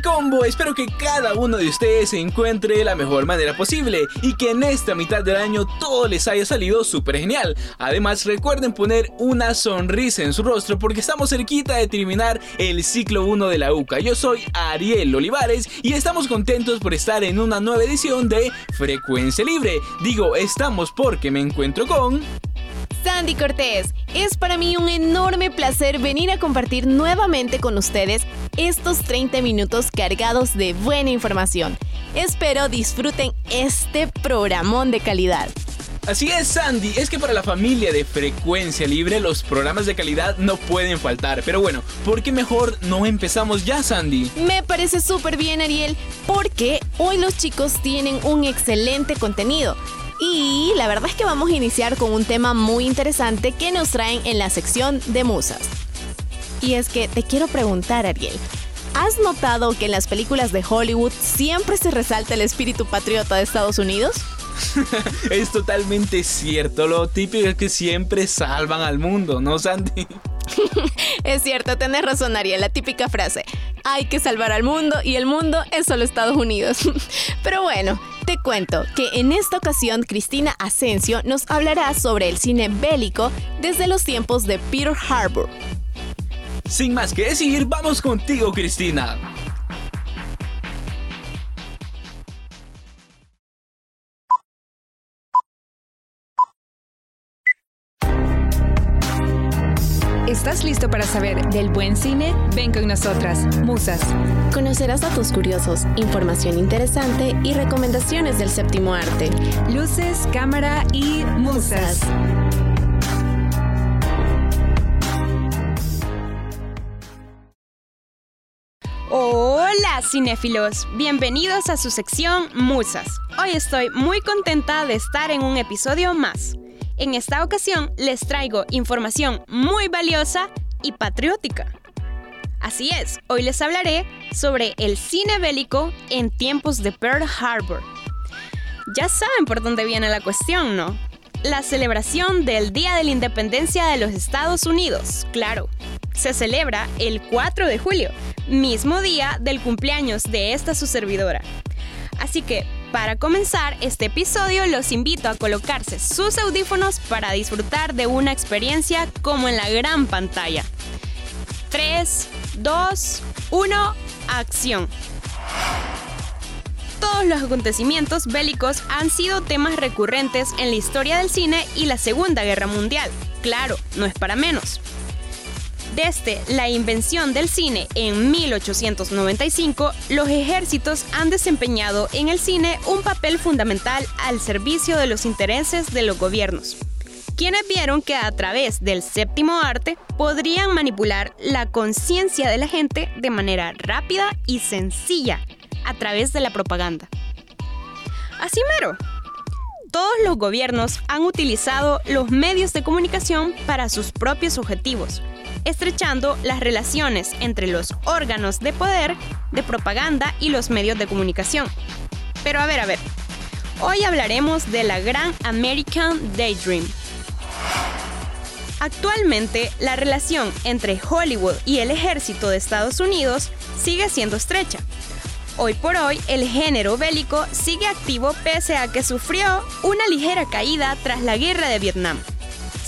Combo, espero que cada uno de ustedes se encuentre de la mejor manera posible y que en esta mitad del año todo les haya salido súper genial. Además recuerden poner una sonrisa en su rostro porque estamos cerquita de terminar el ciclo 1 de la UCA. Yo soy Ariel Olivares y estamos contentos por estar en una nueva edición de Frecuencia Libre. Digo, estamos porque me encuentro con... Sandy Cortés. Es para mí un enorme placer venir a compartir nuevamente con ustedes estos 30 minutos cargados de buena información. Espero disfruten este programón de calidad. Así es, Sandy, es que para la familia de Frecuencia Libre los programas de calidad no pueden faltar. Pero bueno, ¿por qué mejor no empezamos ya, Sandy? Me parece súper bien, Ariel, porque hoy los chicos tienen un excelente contenido. Y la verdad es que vamos a iniciar con un tema muy interesante que nos traen en la sección de musas. Y es que te quiero preguntar, Ariel, ¿has notado que en las películas de Hollywood siempre se resalta el espíritu patriota de Estados Unidos? es totalmente cierto, lo típico es que siempre salvan al mundo, ¿no, Sandy? es cierto, tenés razón, Ariel, la típica frase. Hay que salvar al mundo y el mundo es solo Estados Unidos. Pero bueno, te cuento que en esta ocasión Cristina Asensio nos hablará sobre el cine bélico desde los tiempos de Peter Harbour. Sin más que decir, vamos contigo Cristina. ¿Estás listo para saber del buen cine? Ven con nosotras, Musas. Conocerás datos curiosos, información interesante y recomendaciones del séptimo arte. Luces, cámara y Musas. Hola cinéfilos, bienvenidos a su sección Musas. Hoy estoy muy contenta de estar en un episodio más. En esta ocasión les traigo información muy valiosa y patriótica. Así es, hoy les hablaré sobre el cine bélico en tiempos de Pearl Harbor. Ya saben por dónde viene la cuestión, ¿no? La celebración del Día de la Independencia de los Estados Unidos, claro. Se celebra el 4 de julio, mismo día del cumpleaños de esta su servidora. Así que para comenzar este episodio los invito a colocarse sus audífonos para disfrutar de una experiencia como en la gran pantalla. 3, 2, 1, acción. Todos los acontecimientos bélicos han sido temas recurrentes en la historia del cine y la Segunda Guerra Mundial. Claro, no es para menos. Desde la invención del cine en 1895, los ejércitos han desempeñado en el cine un papel fundamental al servicio de los intereses de los gobiernos, quienes vieron que a través del séptimo arte podrían manipular la conciencia de la gente de manera rápida y sencilla a través de la propaganda. Así mero, todos los gobiernos han utilizado los medios de comunicación para sus propios objetivos, estrechando las relaciones entre los órganos de poder, de propaganda y los medios de comunicación. Pero a ver, a ver, hoy hablaremos de la gran American Daydream. Actualmente, la relación entre Hollywood y el ejército de Estados Unidos sigue siendo estrecha. Hoy por hoy, el género bélico sigue activo pese a que sufrió una ligera caída tras la guerra de Vietnam.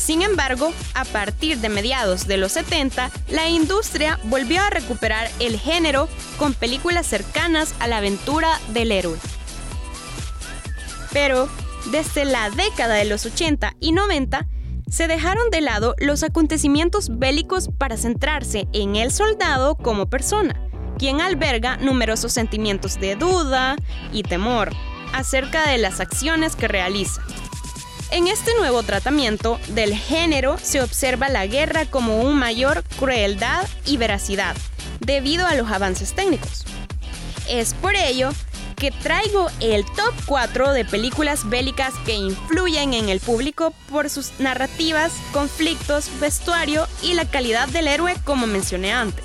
Sin embargo, a partir de mediados de los 70, la industria volvió a recuperar el género con películas cercanas a la aventura del héroe. Pero, desde la década de los 80 y 90, se dejaron de lado los acontecimientos bélicos para centrarse en el soldado como persona, quien alberga numerosos sentimientos de duda y temor acerca de las acciones que realiza. En este nuevo tratamiento del género se observa la guerra como un mayor crueldad y veracidad, debido a los avances técnicos. Es por ello que traigo el top 4 de películas bélicas que influyen en el público por sus narrativas, conflictos, vestuario y la calidad del héroe como mencioné antes.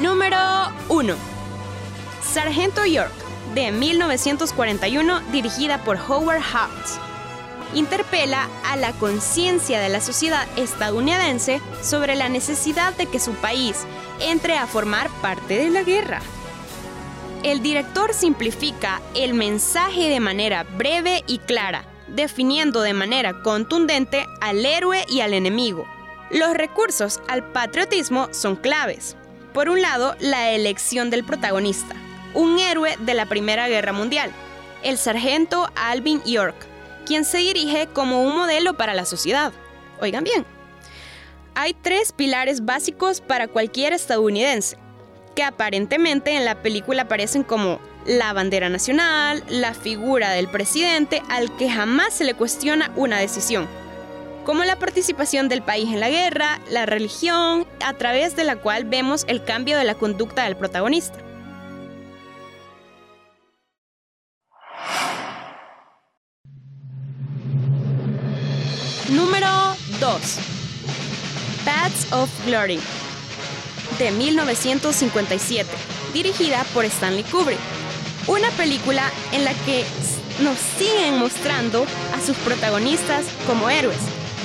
Número 1. Sargento York, de 1941, dirigida por Howard Hawks. Interpela a la conciencia de la sociedad estadounidense sobre la necesidad de que su país entre a formar parte de la guerra. El director simplifica el mensaje de manera breve y clara, definiendo de manera contundente al héroe y al enemigo. Los recursos al patriotismo son claves. Por un lado, la elección del protagonista, un héroe de la Primera Guerra Mundial, el sargento Alvin York, quien se dirige como un modelo para la sociedad. Oigan bien, hay tres pilares básicos para cualquier estadounidense, que aparentemente en la película aparecen como la bandera nacional, la figura del presidente al que jamás se le cuestiona una decisión, como la participación del país en la guerra, la religión, a través de la cual vemos el cambio de la conducta del protagonista. Número 2. Paths of Glory, de 1957, dirigida por Stanley Kubrick. Una película en la que nos siguen mostrando a sus protagonistas como héroes,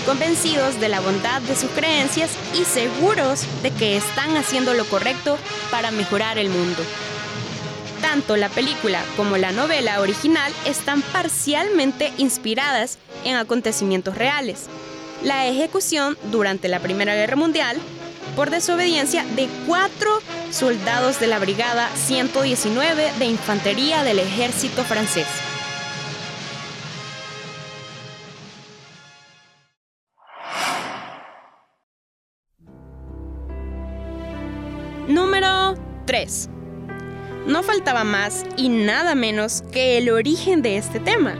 convencidos de la bondad de sus creencias y seguros de que están haciendo lo correcto para mejorar el mundo. Tanto la película como la novela original están parcialmente inspiradas en acontecimientos reales la ejecución durante la Primera Guerra Mundial por desobediencia de cuatro soldados de la Brigada 119 de Infantería del Ejército francés. Número 3. No faltaba más y nada menos que el origen de este tema,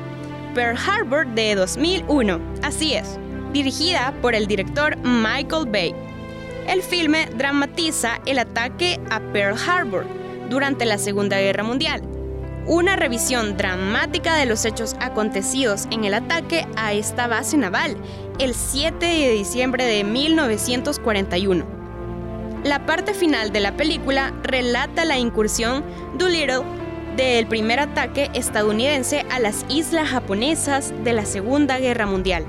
Pearl Harbor de 2001. Así es, dirigida por el director Michael Bay. El filme dramatiza el ataque a Pearl Harbor durante la Segunda Guerra Mundial, una revisión dramática de los hechos acontecidos en el ataque a esta base naval el 7 de diciembre de 1941. La parte final de la película relata la incursión Doolittle del primer ataque estadounidense a las islas japonesas de la Segunda Guerra Mundial.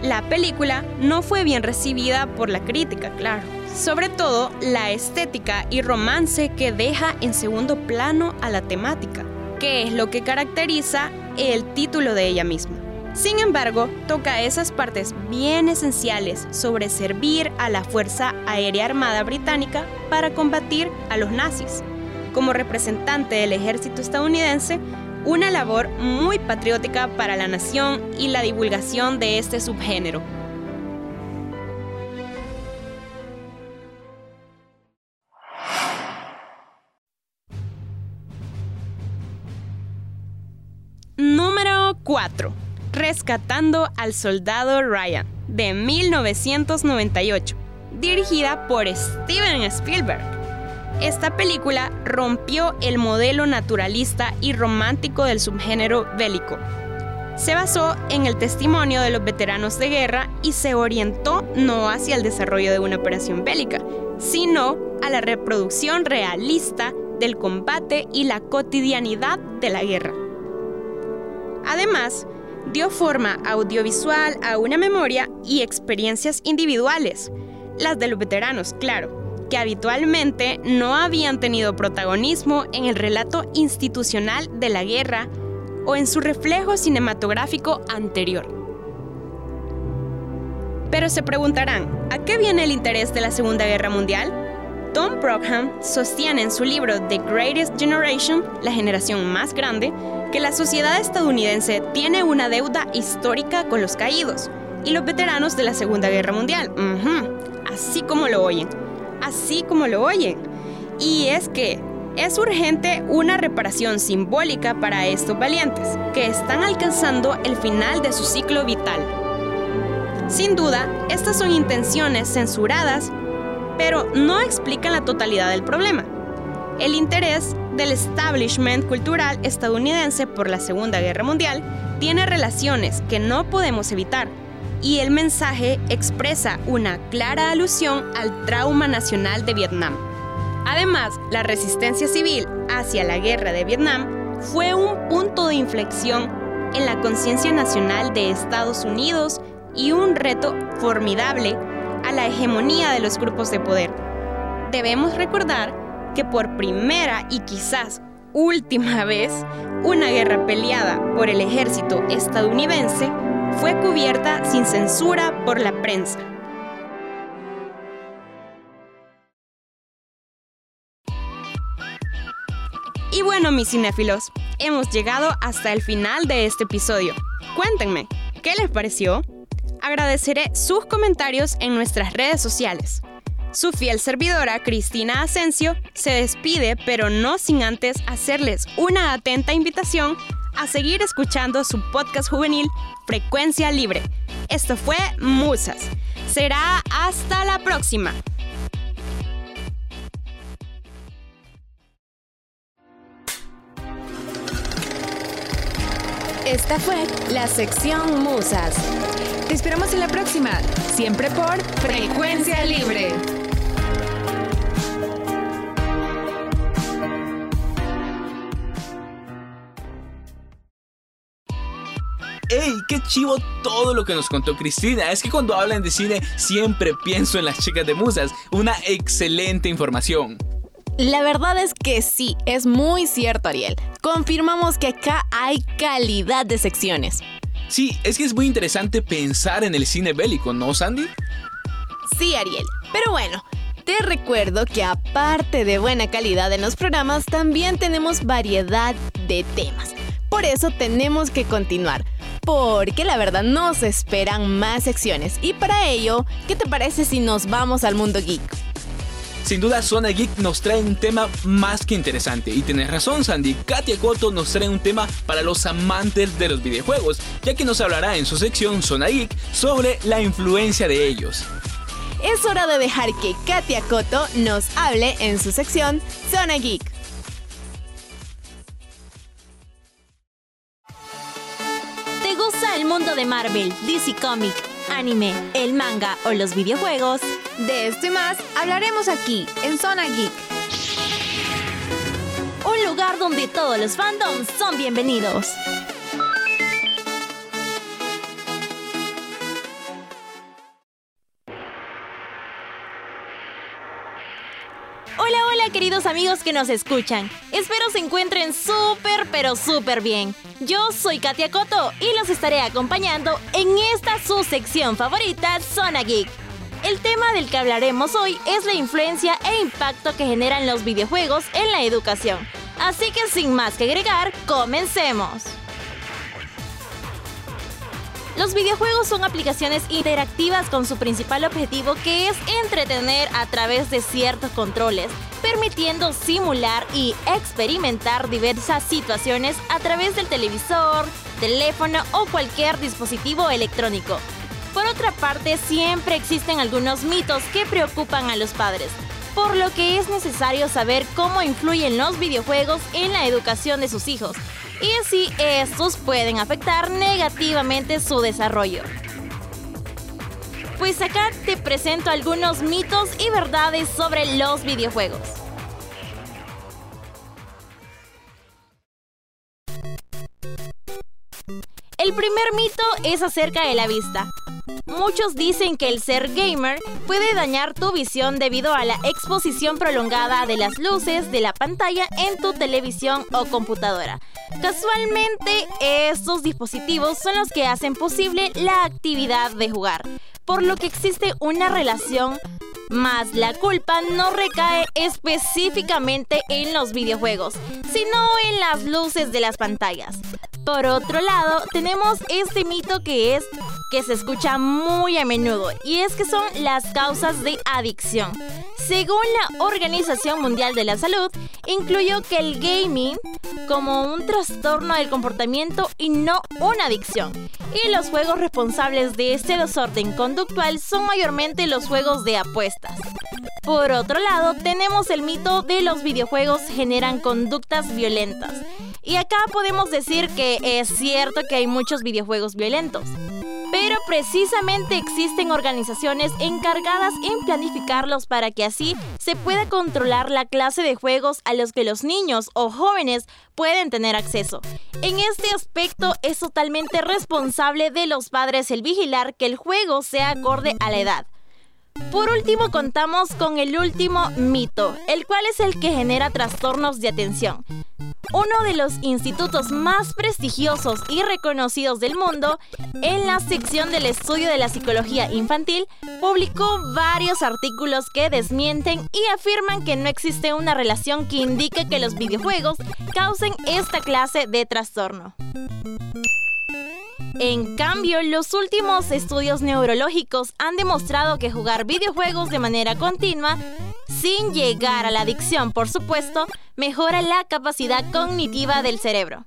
La película no fue bien recibida por la crítica, claro. Sobre todo la estética y romance que deja en segundo plano a la temática, que es lo que caracteriza el título de ella misma. Sin embargo, toca esas partes bien esenciales sobre servir a la Fuerza Aérea Armada Británica para combatir a los nazis. Como representante del ejército estadounidense, una labor muy patriótica para la nación y la divulgación de este subgénero. Número 4. Rescatando al soldado Ryan, de 1998, dirigida por Steven Spielberg. Esta película rompió el modelo naturalista y romántico del subgénero bélico. Se basó en el testimonio de los veteranos de guerra y se orientó no hacia el desarrollo de una operación bélica, sino a la reproducción realista del combate y la cotidianidad de la guerra. Además, dio forma audiovisual a una memoria y experiencias individuales, las de los veteranos, claro, que habitualmente no habían tenido protagonismo en el relato institucional de la guerra o en su reflejo cinematográfico anterior. Pero se preguntarán, ¿a qué viene el interés de la Segunda Guerra Mundial? Tom Brockham sostiene en su libro The Greatest Generation, la generación más grande, que la sociedad estadounidense tiene una deuda histórica con los caídos y los veteranos de la Segunda Guerra Mundial. así como lo oyen así como lo oyen. Y es que Es urgente una reparación simbólica para estos valientes, que están alcanzando el final de su ciclo vital. Sin duda, estas son intenciones censuradas, pero no explican la totalidad del problema. El interés del establishment cultural estadounidense por la Segunda Guerra Mundial tiene relaciones que no podemos evitar, y el mensaje expresa una clara alusión al trauma nacional de Vietnam. Además, la resistencia civil hacia la guerra de Vietnam fue un punto de inflexión en la conciencia nacional de Estados Unidos y un reto formidable a la hegemonía de los grupos de poder. Debemos recordar que por primera y quizás última vez, una guerra peleada por el ejército estadounidense fue cubierta sin censura por la prensa. Y bueno, mis cinéfilos, hemos llegado hasta el final de este episodio. Cuéntenme, ¿qué les pareció? Agradeceré sus comentarios en nuestras redes sociales. Su fiel servidora, Cristina Asensio, se despide, pero no sin antes hacerles una atenta invitación a seguir escuchando su podcast juvenil Frecuencia Libre. Esto fue Musas. Será hasta la próxima. Esta fue la sección Musas. Te esperamos en la próxima, siempre por Frecuencia Libre. ¡Ey! ¡Qué chivo todo lo que nos contó Cristina! Es que cuando hablan de cine siempre pienso en las chicas de musas. Una excelente información. La verdad es que sí, es muy cierto, Ariel. Confirmamos que acá hay calidad de secciones. Sí, es que es muy interesante pensar en el cine bélico, ¿no, Sandy? Sí, Ariel. Pero bueno, te recuerdo que aparte de buena calidad en los programas, también tenemos variedad de temas. Por eso tenemos que continuar porque la verdad nos esperan más secciones. Y para ello, ¿qué te parece si nos vamos al mundo geek? Sin duda, Zona Geek nos trae un tema más que interesante. Y tienes razón, Sandy. Katia Cotto nos trae un tema para los amantes de los videojuegos, ya que nos hablará en su sección Zona Geek sobre la influencia de ellos. Es hora de dejar que Katia Cotto nos hable en su sección Zona Geek. el mundo de Marvel, DC Comic, anime, el manga o los videojuegos? De esto y más hablaremos aquí, en Zona Geek. Un lugar donde todos los fandoms son bienvenidos. Queridos amigos que nos escuchan. Espero se encuentren súper, pero súper bien. Yo soy Katia Coto y los estaré acompañando en esta su sección favorita, Zona Geek. El tema del que hablaremos hoy es la influencia e impacto que generan los videojuegos en la educación. Así que sin más que agregar, comencemos. Los videojuegos son aplicaciones interactivas con su principal objetivo que es entretener a través de ciertos controles, permitiendo simular y experimentar diversas situaciones a través del televisor, teléfono o cualquier dispositivo electrónico. Por otra parte, siempre existen algunos mitos que preocupan a los padres, por lo que es necesario saber cómo influyen los videojuegos en la educación de sus hijos y si estos pueden afectar negativamente su desarrollo. Pues acá te presento algunos mitos y verdades sobre los videojuegos. El primer mito es acerca de la vista. Muchos dicen que el ser gamer puede dañar tu visión debido a la exposición prolongada de las luces de la pantalla en tu televisión o computadora. Casualmente, estos dispositivos son los que hacen posible la actividad de jugar, por lo que existe una relación más la culpa no recae específicamente en los videojuegos, sino en las luces de las pantallas. Por otro lado, tenemos este mito que es que se escucha muy a menudo y es que son las causas de adicción. Según la Organización Mundial de la Salud, incluyó que el gaming como un trastorno del comportamiento y no una adicción. Y los juegos responsables de este desorden conductual son mayormente los juegos de apuestas. Por otro lado, tenemos el mito de los videojuegos generan conductas violentas. Y acá podemos decir que es cierto que hay muchos videojuegos violentos. Pero precisamente existen organizaciones encargadas en planificarlos para que así se pueda controlar la clase de juegos a los que los niños o jóvenes pueden tener acceso. En este aspecto es totalmente responsable de los padres el vigilar que el juego sea acorde a la edad. Por último contamos con el último mito, el cual es el que genera trastornos de atención. Uno de los institutos más prestigiosos y reconocidos del mundo, en la sección del estudio de la psicología infantil, publicó varios artículos que desmienten y afirman que no existe una relación que indique que los videojuegos causen esta clase de trastorno. En cambio, los últimos estudios neurológicos han demostrado que jugar videojuegos de manera continua, sin llegar a la adicción por supuesto, mejora la capacidad cognitiva del cerebro.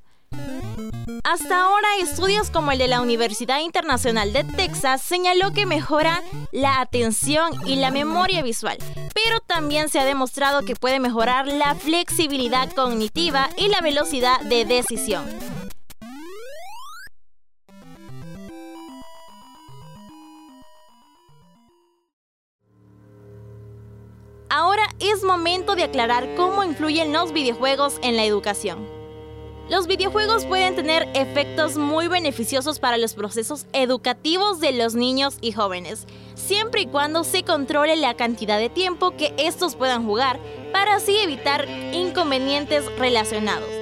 Hasta ahora, estudios como el de la Universidad Internacional de Texas señaló que mejora la atención y la memoria visual, pero también se ha demostrado que puede mejorar la flexibilidad cognitiva y la velocidad de decisión. Ahora es momento de aclarar cómo influyen los videojuegos en la educación. Los videojuegos pueden tener efectos muy beneficiosos para los procesos educativos de los niños y jóvenes, siempre y cuando se controle la cantidad de tiempo que estos puedan jugar para así evitar inconvenientes relacionados.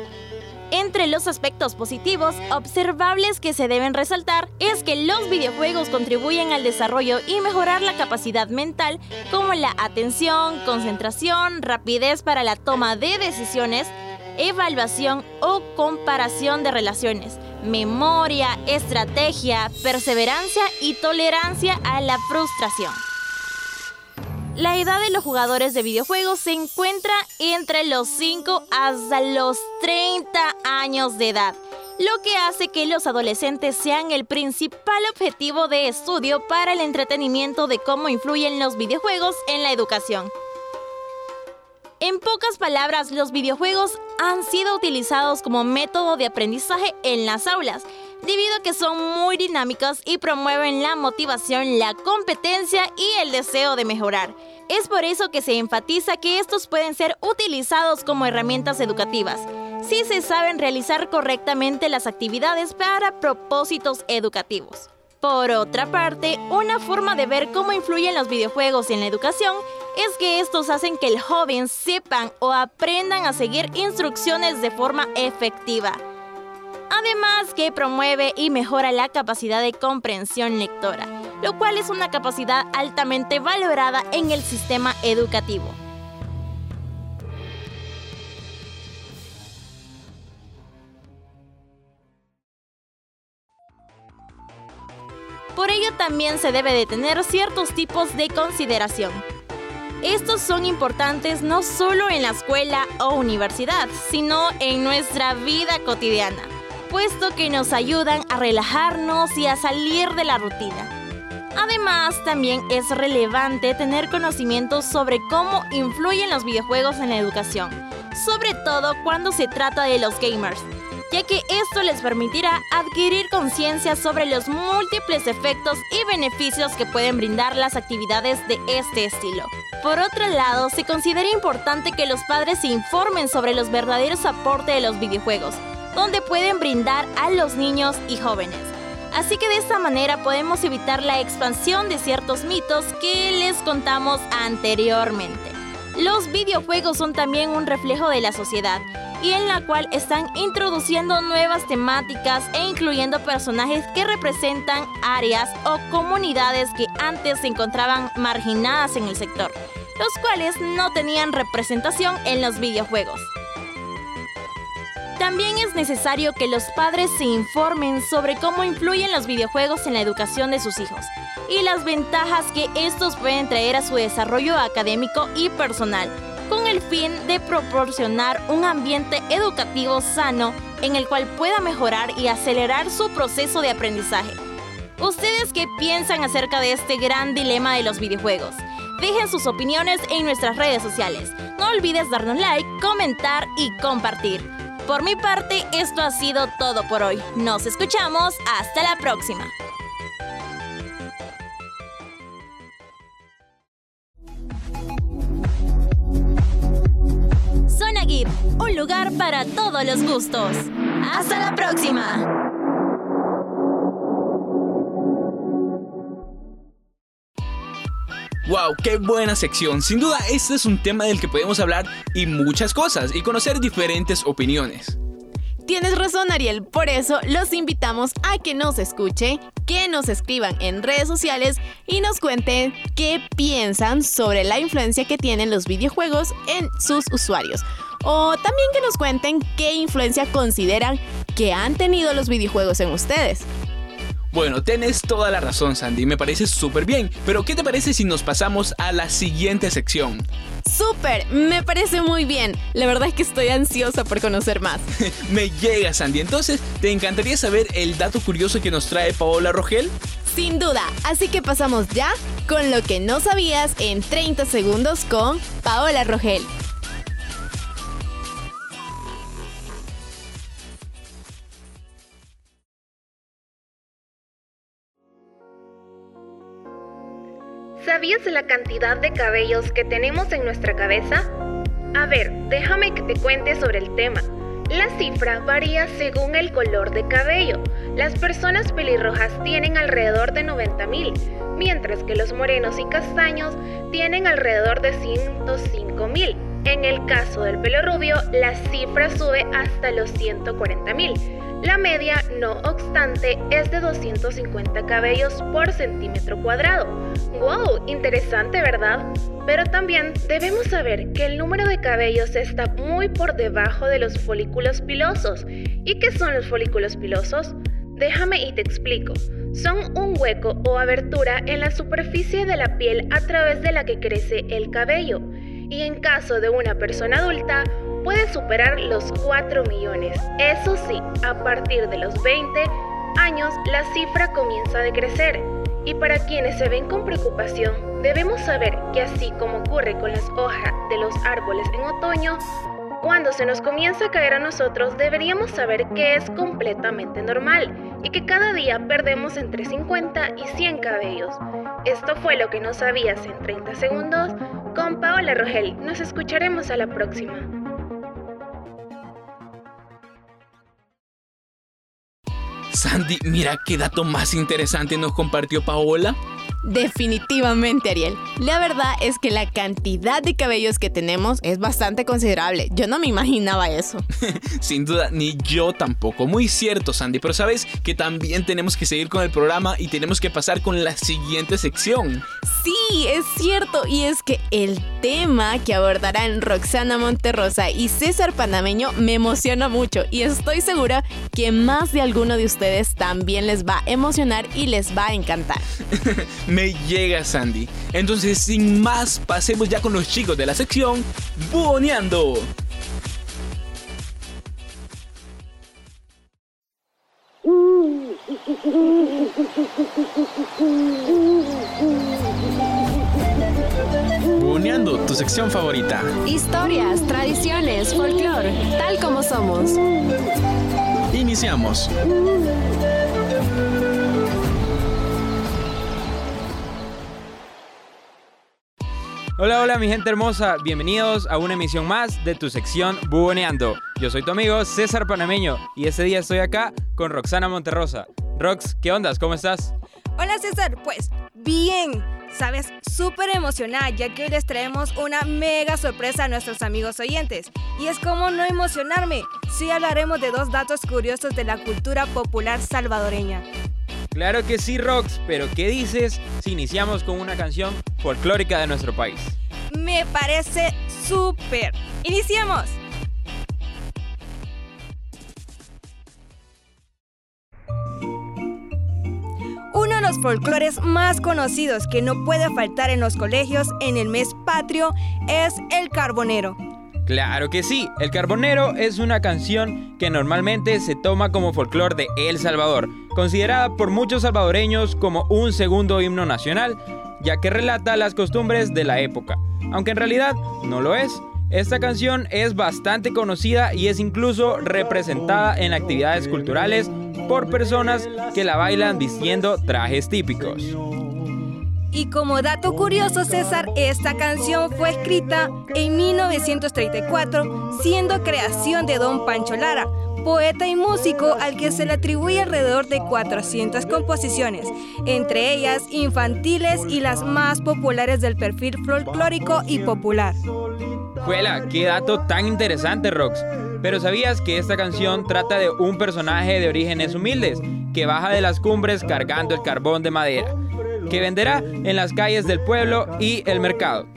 Entre los aspectos positivos observables que se deben resaltar es que los videojuegos contribuyen al desarrollo y mejorar la capacidad mental como la atención, concentración, rapidez para la toma de decisiones, evaluación o comparación de relaciones, memoria, estrategia, perseverancia y tolerancia a la frustración. La edad de los jugadores de videojuegos se encuentra entre los 5 hasta los 30 años de edad, lo que hace que los adolescentes sean el principal objetivo de estudio para el entretenimiento de cómo influyen los videojuegos en la educación. En pocas palabras, los videojuegos han sido utilizados como método de aprendizaje en las aulas, debido a que son muy dinámicos y promueven la motivación, la competencia y el deseo de mejorar. Es por eso que se enfatiza que estos pueden ser utilizados como herramientas educativas, si se saben realizar correctamente las actividades para propósitos educativos. Por otra parte, una forma de ver cómo influyen los videojuegos en la educación es que estos hacen que el joven sepan o aprendan a seguir instrucciones de forma efectiva. Además que promueve y mejora la capacidad de comprensión lectora, lo cual es una capacidad altamente valorada en el sistema educativo. Por ello también se debe de tener ciertos tipos de consideración. Estos son importantes no solo en la escuela o universidad, sino en nuestra vida cotidiana, puesto que nos ayudan a relajarnos y a salir de la rutina. Además, también es relevante tener conocimientos sobre cómo influyen los videojuegos en la educación, sobre todo cuando se trata de los gamers, ya que esto les permitirá adquirir conciencia sobre los múltiples efectos y beneficios que pueden brindar las actividades de este estilo. Por otro lado, se considera importante que los padres se informen sobre los verdaderos aportes de los videojuegos, donde pueden brindar a los niños y jóvenes. Así que de esta manera podemos evitar la expansión de ciertos mitos que les contamos anteriormente. Los videojuegos son también un reflejo de la sociedad y en la cual están introduciendo nuevas temáticas e incluyendo personajes que representan áreas o comunidades que antes se encontraban marginadas en el sector, los cuales no tenían representación en los videojuegos. También es necesario que los padres se informen sobre cómo influyen los videojuegos en la educación de sus hijos y las ventajas que estos pueden traer a su desarrollo académico y personal, con el fin de proporcionar un ambiente educativo sano en el cual pueda mejorar y acelerar su proceso de aprendizaje. ¿Ustedes qué piensan acerca de este gran dilema de los videojuegos? Dejen sus opiniones en nuestras redes sociales. No olvides darnos like, comentar y compartir. Por mi parte, esto ha sido todo por hoy. Nos escuchamos. Hasta la próxima. Zona Geek, un lugar para todos los gustos. Hasta la próxima. ¡Wow! ¡Qué buena sección! Sin duda, este es un tema del que podemos hablar y muchas cosas y conocer diferentes opiniones. Tienes razón, Ariel. Por eso los invitamos a que nos escuchen, que nos escriban en redes sociales y nos cuenten qué piensan sobre la influencia que tienen los videojuegos en sus usuarios. O también que nos cuenten qué influencia consideran que han tenido los videojuegos en ustedes. Bueno, tienes toda la razón, Sandy, me parece súper bien, pero ¿qué te parece si nos pasamos a la siguiente sección? ¡Súper! Me parece muy bien. La verdad es que estoy ansiosa por conocer más. me llega, Sandy. Entonces, ¿te encantaría saber el dato curioso que nos trae Paola Rogel? Sin duda, así que pasamos ya con lo que no sabías en 30 segundos con Paola Rogel. ¿Sabías la cantidad de cabellos que tenemos en nuestra cabeza? A ver, déjame que te cuente sobre el tema. La cifra varía según el color de cabello. Las personas pelirrojas tienen alrededor de 90.000, mientras que los morenos y castaños tienen alrededor de 105.000. En el caso del pelo rubio, la cifra sube hasta los 140.000. La media, no obstante, es de 250 cabellos por centímetro cuadrado. ¡Wow! Interesante, ¿verdad? Pero también debemos saber que el número de cabellos está muy por debajo de los folículos pilosos. ¿Y qué son los folículos pilosos? Déjame y te explico. Son un hueco o abertura en la superficie de la piel a través de la que crece el cabello. Y en caso de una persona adulta, puede superar los 4 millones. Eso sí, a partir de los 20 años la cifra comienza a decrecer. Y para quienes se ven con preocupación, debemos saber que así como ocurre con las hojas de los árboles en otoño, cuando se nos comienza a caer a nosotros, deberíamos saber que es completamente normal y que cada día perdemos entre 50 y 100 cabellos. Esto fue lo que no sabías en 30 segundos. Con Paola Rogel, nos escucharemos a la próxima. Sandy, mira qué dato más interesante nos compartió Paola. Definitivamente, Ariel. La verdad es que la cantidad de cabellos que tenemos es bastante considerable. Yo no me imaginaba eso. Sin duda, ni yo tampoco. Muy cierto, Sandy. Pero sabes que también tenemos que seguir con el programa y tenemos que pasar con la siguiente sección. Sí, es cierto. Y es que el tema que abordarán Roxana Monterrosa y César Panameño me emociona mucho. Y estoy segura que más de alguno de ustedes también les va a emocionar y les va a encantar. me llega Sandy. Entonces, sin más, pasemos ya con los chicos de la sección Buoneando. Buoneando, tu sección favorita. Historias, tradiciones, folclore, tal como somos. Iniciamos. Hola, hola mi gente hermosa, bienvenidos a una emisión más de tu sección Buboneando. Yo soy tu amigo César Panameño y este día estoy acá con Roxana Monterrosa. Rox, ¿qué ondas? ¿Cómo estás? Hola César, pues bien, sabes, súper emocionada ya que hoy les traemos una mega sorpresa a nuestros amigos oyentes. Y es como no emocionarme, sí hablaremos de dos datos curiosos de la cultura popular salvadoreña. Claro que sí, Rox, pero ¿qué dices si iniciamos con una canción folclórica de nuestro país? Me parece súper. ¡Iniciemos! Uno de los folclores más conocidos que no puede faltar en los colegios en el mes patrio es el carbonero. Claro que sí, El Carbonero es una canción que normalmente se toma como folclore de El Salvador, considerada por muchos salvadoreños como un segundo himno nacional, ya que relata las costumbres de la época, aunque en realidad no lo es. Esta canción es bastante conocida y es incluso representada en actividades culturales por personas que la bailan vistiendo trajes típicos. Y como dato curioso, César, esta canción fue escrita en 1934, siendo creación de don Pancho Lara, poeta y músico al que se le atribuye alrededor de 400 composiciones, entre ellas infantiles y las más populares del perfil folclórico y popular. Juela, qué dato tan interesante, Rox. Pero ¿sabías que esta canción trata de un personaje de orígenes humildes que baja de las cumbres cargando el carbón de madera, que venderá en las calles del pueblo y el mercado?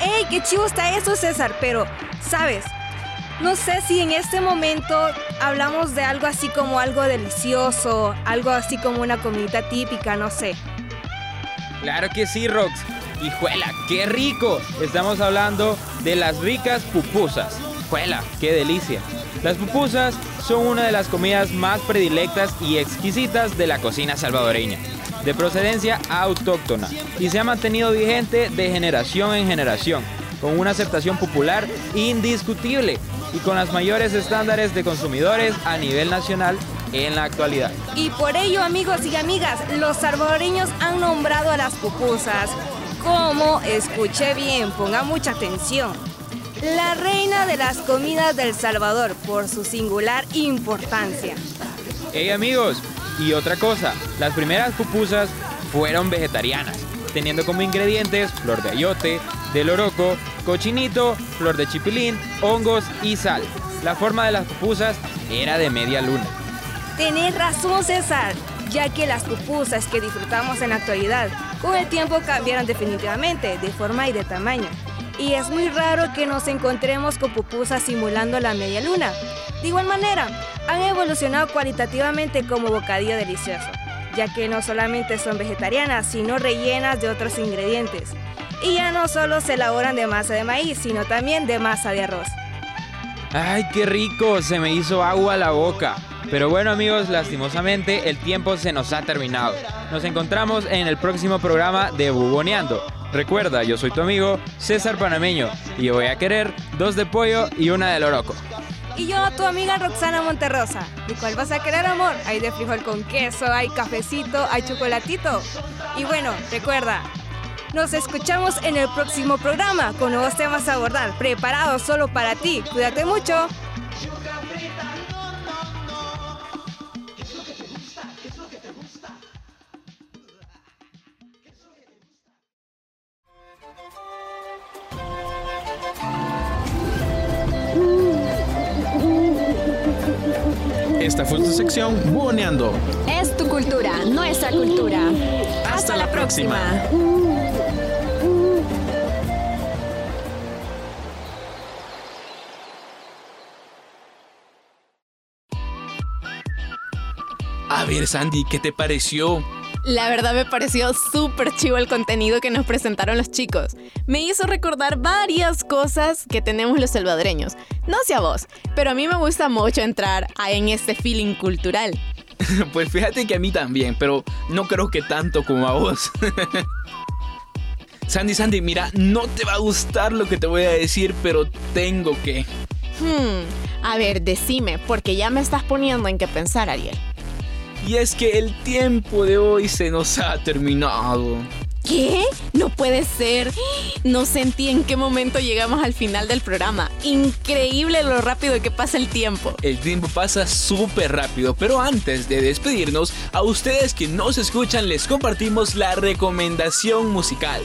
¡Ey, qué chivo está eso, César! Pero, ¿sabes? No sé si en este momento hablamos de algo así como algo delicioso, algo así como una comida típica, no sé. Claro que sí, Rox. Hijuela, qué rico. Estamos hablando de las ricas pupusas. Juela, qué delicia. Las pupusas son una de las comidas más predilectas y exquisitas de la cocina salvadoreña, de procedencia autóctona, y se ha mantenido vigente de generación en generación, con una aceptación popular indiscutible y con los mayores estándares de consumidores a nivel nacional en la actualidad. Y por ello, amigos y amigas, los salvadoreños han nombrado a las pupusas como, escuche bien, ponga mucha atención, la reina de las comidas del Salvador por su singular importancia. Hey amigos, y otra cosa, las primeras pupusas fueron vegetarianas, teniendo como ingredientes flor de ayote, de loroco, cochinito, flor de chipilín, hongos y sal. La forma de las pupusas era de media luna. Tenés razón, César, ya que las pupusas que disfrutamos en la actualidad con el tiempo cambiaron definitivamente de forma y de tamaño. Y es muy raro que nos encontremos con pupusas simulando la media luna. De igual manera, han evolucionado cualitativamente como bocadillo delicioso, ya que no solamente son vegetarianas, sino rellenas de otros ingredientes. Y ya no solo se elaboran de masa de maíz, sino también de masa de arroz. ¡Ay, qué rico! Se me hizo agua la boca. Pero bueno amigos, lastimosamente el tiempo se nos ha terminado. Nos encontramos en el próximo programa de Buboneando. Recuerda, yo soy tu amigo César Panameño y voy a querer dos de pollo y una de loroco. Y yo, tu amiga Roxana Monterrosa. ¿Y cuál vas a querer, amor? Hay de frijol con queso, hay cafecito, hay chocolatito. Y bueno, recuerda, nos escuchamos en el próximo programa con nuevos temas a abordar, preparados solo para ti. Cuídate mucho. Esta fue tu sección Buoneando. Es tu cultura, nuestra cultura. Hasta, la próxima. A ver, Sandy, ¿qué te pareció? La verdad me pareció súper chivo el contenido que nos presentaron los chicos. Me hizo recordar varias cosas que tenemos los salvadoreños. No sé a vos, pero a mí me gusta mucho entrar a- en este feeling cultural. Pues fíjate que a mí también, pero no creo que tanto como a vos. Sandy, Sandy, mira, no te va a gustar lo que te voy a decir, pero tengo que. Hmm, a ver, decime, porque ya me estás poniendo en qué pensar, Ariel. Y es que el tiempo de hoy se nos ha terminado. ¿Qué? No puede ser. No sentí en qué momento llegamos al final del programa. Increíble lo rápido que pasa el tiempo. El tiempo pasa súper rápido, pero antes de despedirnos, a ustedes que nos escuchan les compartimos la recomendación musical.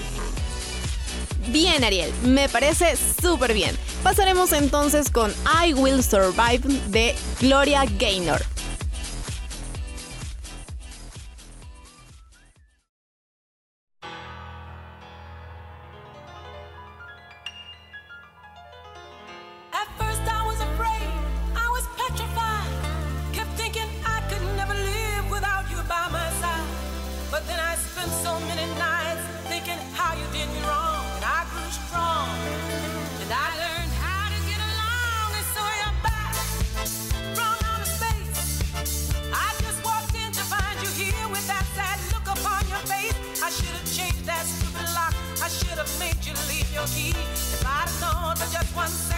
Bien, Ariel, me parece súper bien. Pasaremos entonces con I Will Survive de Gloria Gaynor. lucky if I'd known for just one second.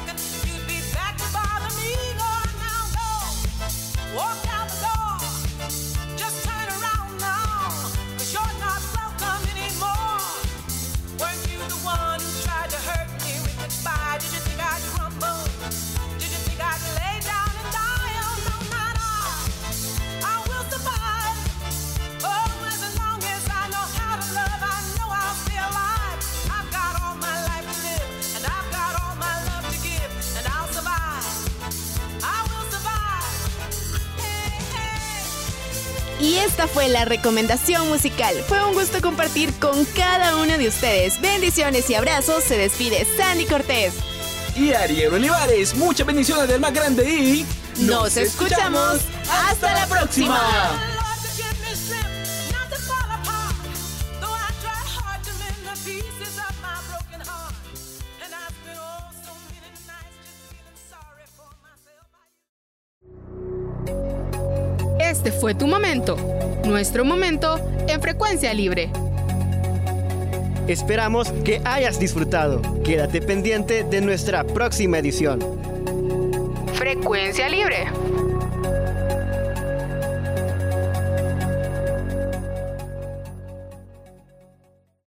Y esta fue la recomendación musical. Fue un gusto compartir con cada uno de ustedes. Bendiciones y abrazos. Se despide Sandy Cortés. Y Ariel Olivares. Muchas bendiciones del más grande y... Nos, Nos escuchamos. Hasta la próxima. nuestro momento en frecuencia libre. Esperamos que hayas disfrutado. Quédate pendiente de nuestra próxima edición. Frecuencia libre.